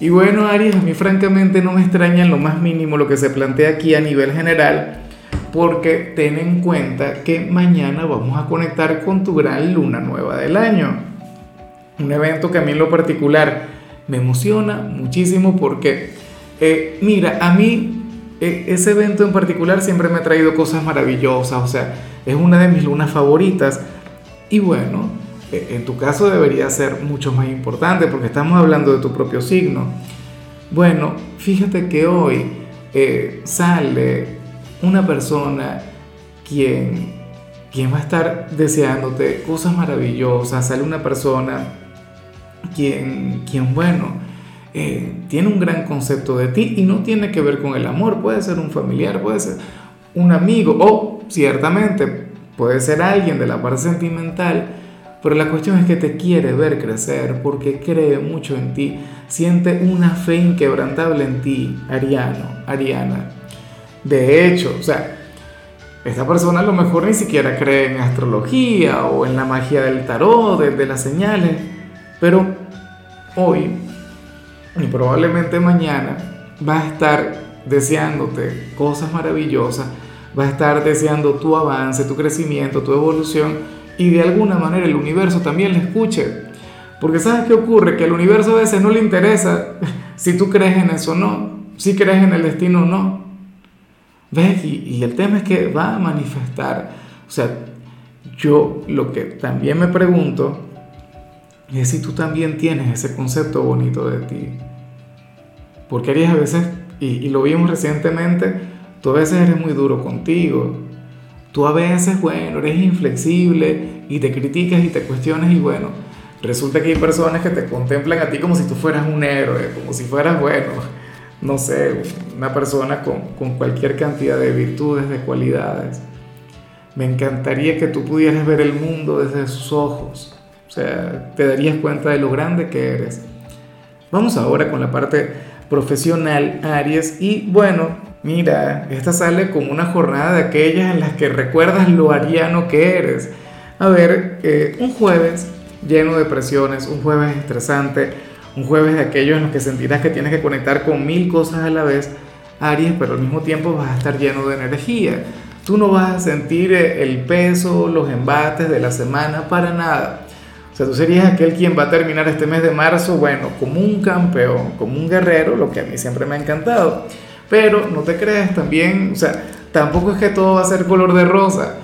Y bueno, Aries, a mí francamente no me extraña en lo más mínimo lo que se plantea aquí a nivel general, porque ten en cuenta que mañana vamos a conectar con tu gran luna nueva del año. Un evento que a mí en lo particular me emociona muchísimo porque, eh, mira, a mí eh, ese evento en particular siempre me ha traído cosas maravillosas, o sea, es una de mis lunas favoritas. Y bueno, en tu caso debería ser mucho más importante porque estamos hablando de tu propio signo. Bueno, fíjate que hoy eh, sale una persona quien, quien va a estar deseándote cosas maravillosas, sale una persona quien, quien bueno, eh, tiene un gran concepto de ti y no tiene que ver con el amor, puede ser un familiar, puede ser un amigo o ciertamente puede ser alguien de la parte sentimental pero la cuestión es que te quiere ver crecer porque cree mucho en ti, siente una fe inquebrantable en ti, Ariano, Ariana. De hecho, o sea, esta persona a lo mejor ni siquiera cree en astrología o en la magia del tarot, de, de las señales, pero hoy y probablemente mañana va a estar deseándote cosas maravillosas, va a estar deseando tu avance, tu crecimiento, tu evolución y de alguna manera el universo también le escuche. Porque ¿sabes qué ocurre? Que al universo a veces no le interesa si tú crees en eso o no, si crees en el destino o no. ¿Ves? Y, y el tema es que va a manifestar. O sea, yo lo que también me pregunto es si tú también tienes ese concepto bonito de ti. Porque harías a veces, y, y lo vimos recientemente, tú a veces eres muy duro contigo Tú a veces, bueno, eres inflexible y te criticas y te cuestionas y bueno, resulta que hay personas que te contemplan a ti como si tú fueras un héroe, como si fueras, bueno, no sé, una persona con, con cualquier cantidad de virtudes, de cualidades. Me encantaría que tú pudieras ver el mundo desde sus ojos. O sea, te darías cuenta de lo grande que eres. Vamos ahora con la parte profesional, Aries. Y bueno, Mira, esta sale como una jornada de aquellas en las que recuerdas lo ariano que eres. A ver, un jueves lleno de presiones, un jueves estresante, un jueves de aquellos en los que sentirás que tienes que conectar con mil cosas a la vez, Aries, pero al mismo tiempo vas a estar lleno de energía. Tú no vas a sentir eh, el peso, los embates de la semana para nada. O sea, tú serías aquel quien va a terminar este mes de marzo, bueno, como un campeón, como un guerrero, lo que a mí siempre me ha encantado. Pero no te creas también, o sea, tampoco es que todo va a ser color de rosa.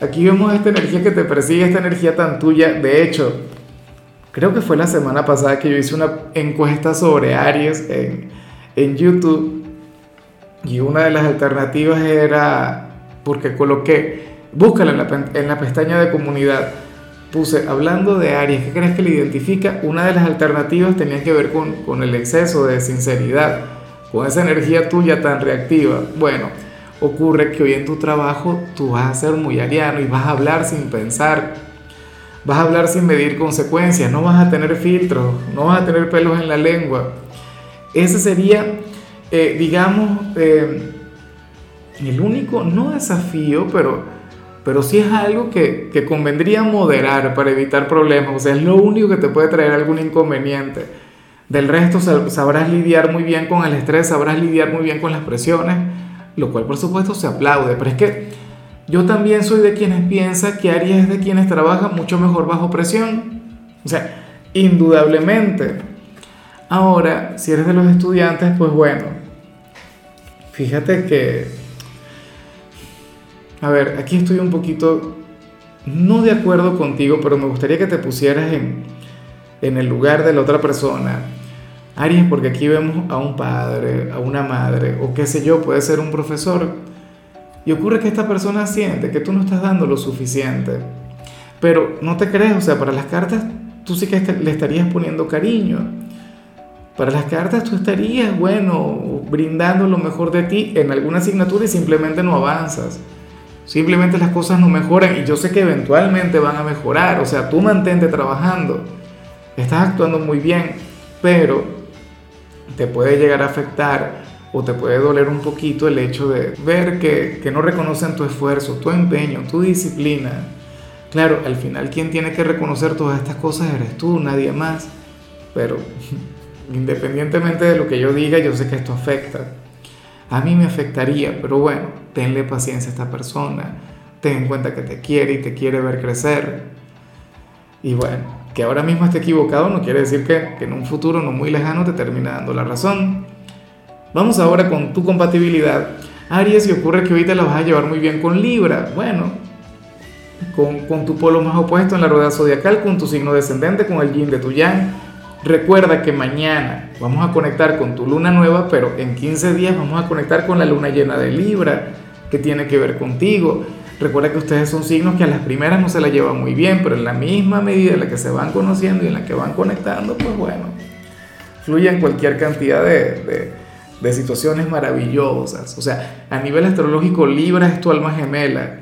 Aquí vemos esta energía que te persigue, esta energía tan tuya. De hecho, creo que fue la semana pasada que yo hice una encuesta sobre Aries en, en YouTube. Y una de las alternativas era, porque coloqué, búscala en la, en la pestaña de comunidad, puse, hablando de Aries, ¿qué crees que le identifica? Una de las alternativas tenía que ver con, con el exceso de sinceridad con esa energía tuya tan reactiva, bueno, ocurre que hoy en tu trabajo tú vas a ser muy ariano y vas a hablar sin pensar, vas a hablar sin medir consecuencias, no vas a tener filtros, no vas a tener pelos en la lengua. Ese sería, eh, digamos, eh, el único, no desafío, pero, pero sí es algo que, que convendría moderar para evitar problemas, o sea, es lo único que te puede traer algún inconveniente del resto sabrás lidiar muy bien con el estrés, sabrás lidiar muy bien con las presiones, lo cual por supuesto se aplaude, pero es que yo también soy de quienes piensan que Aries es de quienes trabajan mucho mejor bajo presión. O sea, indudablemente. Ahora, si eres de los estudiantes, pues bueno, fíjate que, a ver, aquí estoy un poquito, no de acuerdo contigo, pero me gustaría que te pusieras en, en el lugar de la otra persona. Aries, porque aquí vemos a un padre, a una madre, o qué sé yo, puede ser un profesor. Y ocurre que esta persona siente que tú no estás dando lo suficiente. Pero no te crees, o sea, para las cartas tú sí que le estarías poniendo cariño. para las cartas tú estarías, bueno, brindando lo mejor de ti en alguna asignatura y simplemente no avanzas. Simplemente las cosas no mejoran y yo sé que eventualmente van a mejorar. O sea, tú mantente trabajando. Estás actuando muy bien, pero te puede llegar a afectar o te puede doler un poquito el hecho de ver que, que no reconocen tu esfuerzo, tu empeño, tu disciplina. Claro, al final quien tiene que reconocer todas estas cosas eres tú, nadie más. Pero independientemente de lo que yo diga, yo sé que esto afecta. A mí me afectaría, pero bueno, tenle paciencia a esta persona. Ten en cuenta que te quiere y te quiere ver crecer. Y bueno, que ahora mismo esté equivocado no quiere decir que, en un futuro no muy lejano te termine dando la razón. Vamos ahora con tu compatibilidad. Aries, y ocurre que ahorita la vas a llevar muy bien con Libra. Bueno, con, con tu polo más opuesto en la rueda zodiacal, con tu signo descendente, con el yin de tu yang Recuerda que mañana vamos a conectar con tu luna nueva, pero en 15 días vamos a conectar con la luna llena de Libra, que tiene que ver contigo. Recuerda que ustedes son signos que a las primeras no se la llevan muy bien, pero en la misma medida en la que se van conociendo y en la que van conectando, pues bueno, fluyen cualquier cantidad de, de situaciones maravillosas. O sea, a nivel astrológico, Libra es tu alma gemela.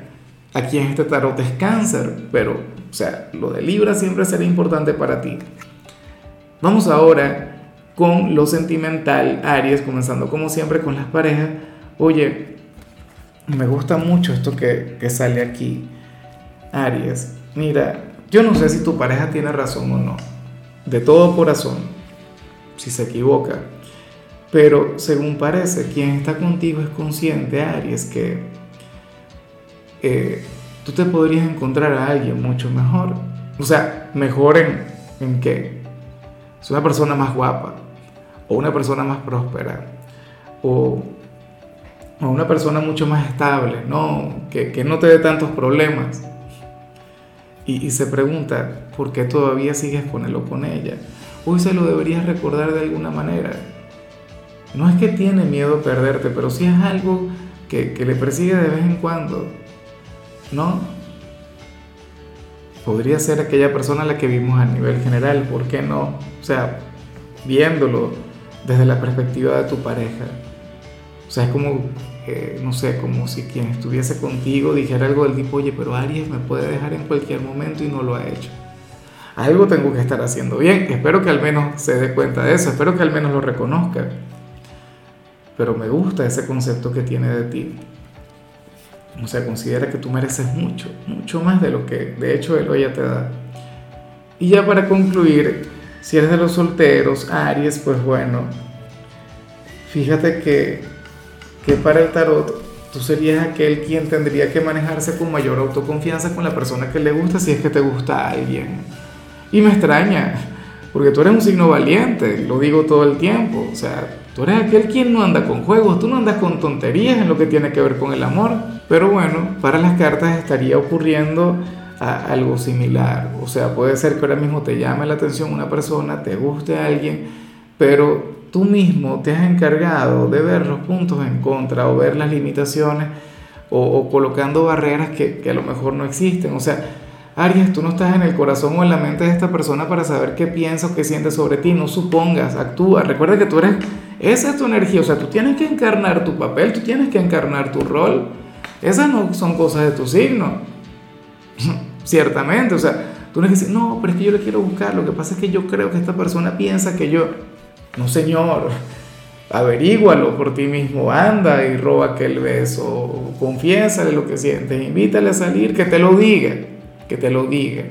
Aquí en este tarot es cáncer, pero, o sea, lo de Libra siempre será importante para ti. Vamos ahora con lo sentimental, Aries, comenzando como siempre con las parejas. Oye, me gusta mucho esto que, que sale aquí, Aries. Mira, yo no sé si tu pareja tiene razón o no, de todo corazón, si se equivoca. Pero según parece, quien está contigo es consciente, Aries, que eh, tú te podrías encontrar a alguien mucho mejor. O sea, mejor en, en qué? es una persona más guapa, o una persona más próspera, o, una persona mucho más estable, ¿no? Que, no te dé tantos problemas. Y, se pregunta, ¿por qué todavía sigues con él o con ella? Hoy se lo deberías recordar de alguna manera. No es que tiene miedo a perderte, pero sí es algo que, que le persigue de vez en cuando, ¿no? podría ser aquella persona a la que vimos a nivel general, ¿por qué no? O sea, viéndolo desde la perspectiva de tu pareja. O sea, es como, no sé, como si quien estuviese contigo dijera algo del tipo, oye, pero Aries me puede dejar en cualquier momento y no lo ha hecho. Algo tengo que estar haciendo bien. Espero que al menos se dé cuenta de eso, espero que al menos lo reconozca. Pero me gusta ese concepto que tiene de ti. O sea, considera que tú mereces mucho, mucho más de lo que de hecho él o ella te da. Y ya para concluir, si eres de los solteros, Aries, pues bueno, fíjate que, que para el tarot tú serías aquel quien tendría que manejarse con mayor autoconfianza con la persona que le gusta si es que te gusta alguien. Y me extraña, porque tú eres un signo valiente, lo digo todo el tiempo, o sea, tú eres aquel quien no anda con juegos, tú no andas con tonterías en lo que tiene que ver con el amor. Pero bueno, para las cartas estaría ocurriendo algo similar. O sea, puede ser que ahora mismo te llame la atención una persona, te guste alguien, pero tú mismo te has encargado de ver los puntos en contra o ver las limitaciones o, colocando barreras que, que, a lo mejor no existen. O sea, Aries, tú no estás en el corazón o en la mente de esta persona para saber qué piensa o qué siente sobre ti. No supongas, actúa. Recuerda que tú eres, esa es tu energía. O sea, tú tienes que encarnar tu papel, tú tienes que encarnar tu rol. Esas no son cosas de tu signo. Ciertamente, o sea, tú no dices, no, pero es que yo le quiero buscar, lo que pasa es que yo creo que esta persona piensa que yo, no señor, averígualo por ti mismo, anda y roba aquel beso, confiésale lo que sientes, invítale a salir, que te lo diga, que te lo diga,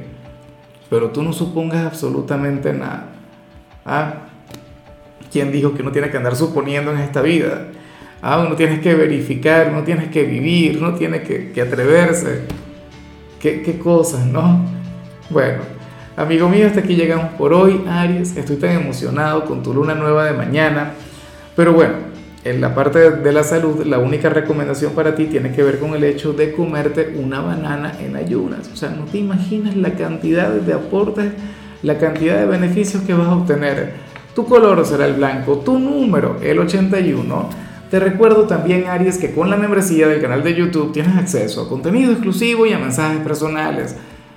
pero tú no supongas absolutamente nada. ¿Ah? ¿Quién dijo que no tiene que andar suponiendo en esta vida? Ah, uno tienes que verificar, uno tienes que vivir, uno tiene que, atreverse. ¿Qué, ¿Qué, cosas, ¿no? Bueno, amigo mío, hasta aquí llegamos por hoy, Aries. Estoy tan emocionado con tu luna nueva de mañana. Pero bueno, en la parte de la salud, la única recomendación para ti tiene que ver con el hecho de comerte una banana en ayunas. O sea, no te imaginas la cantidad de aportes, la cantidad de beneficios que vas a obtener. Tu color será el blanco, tu número el 81 te recuerdo también, Aries, que con la membresía del canal de YouTube tienes acceso a contenido exclusivo y a mensajes personales.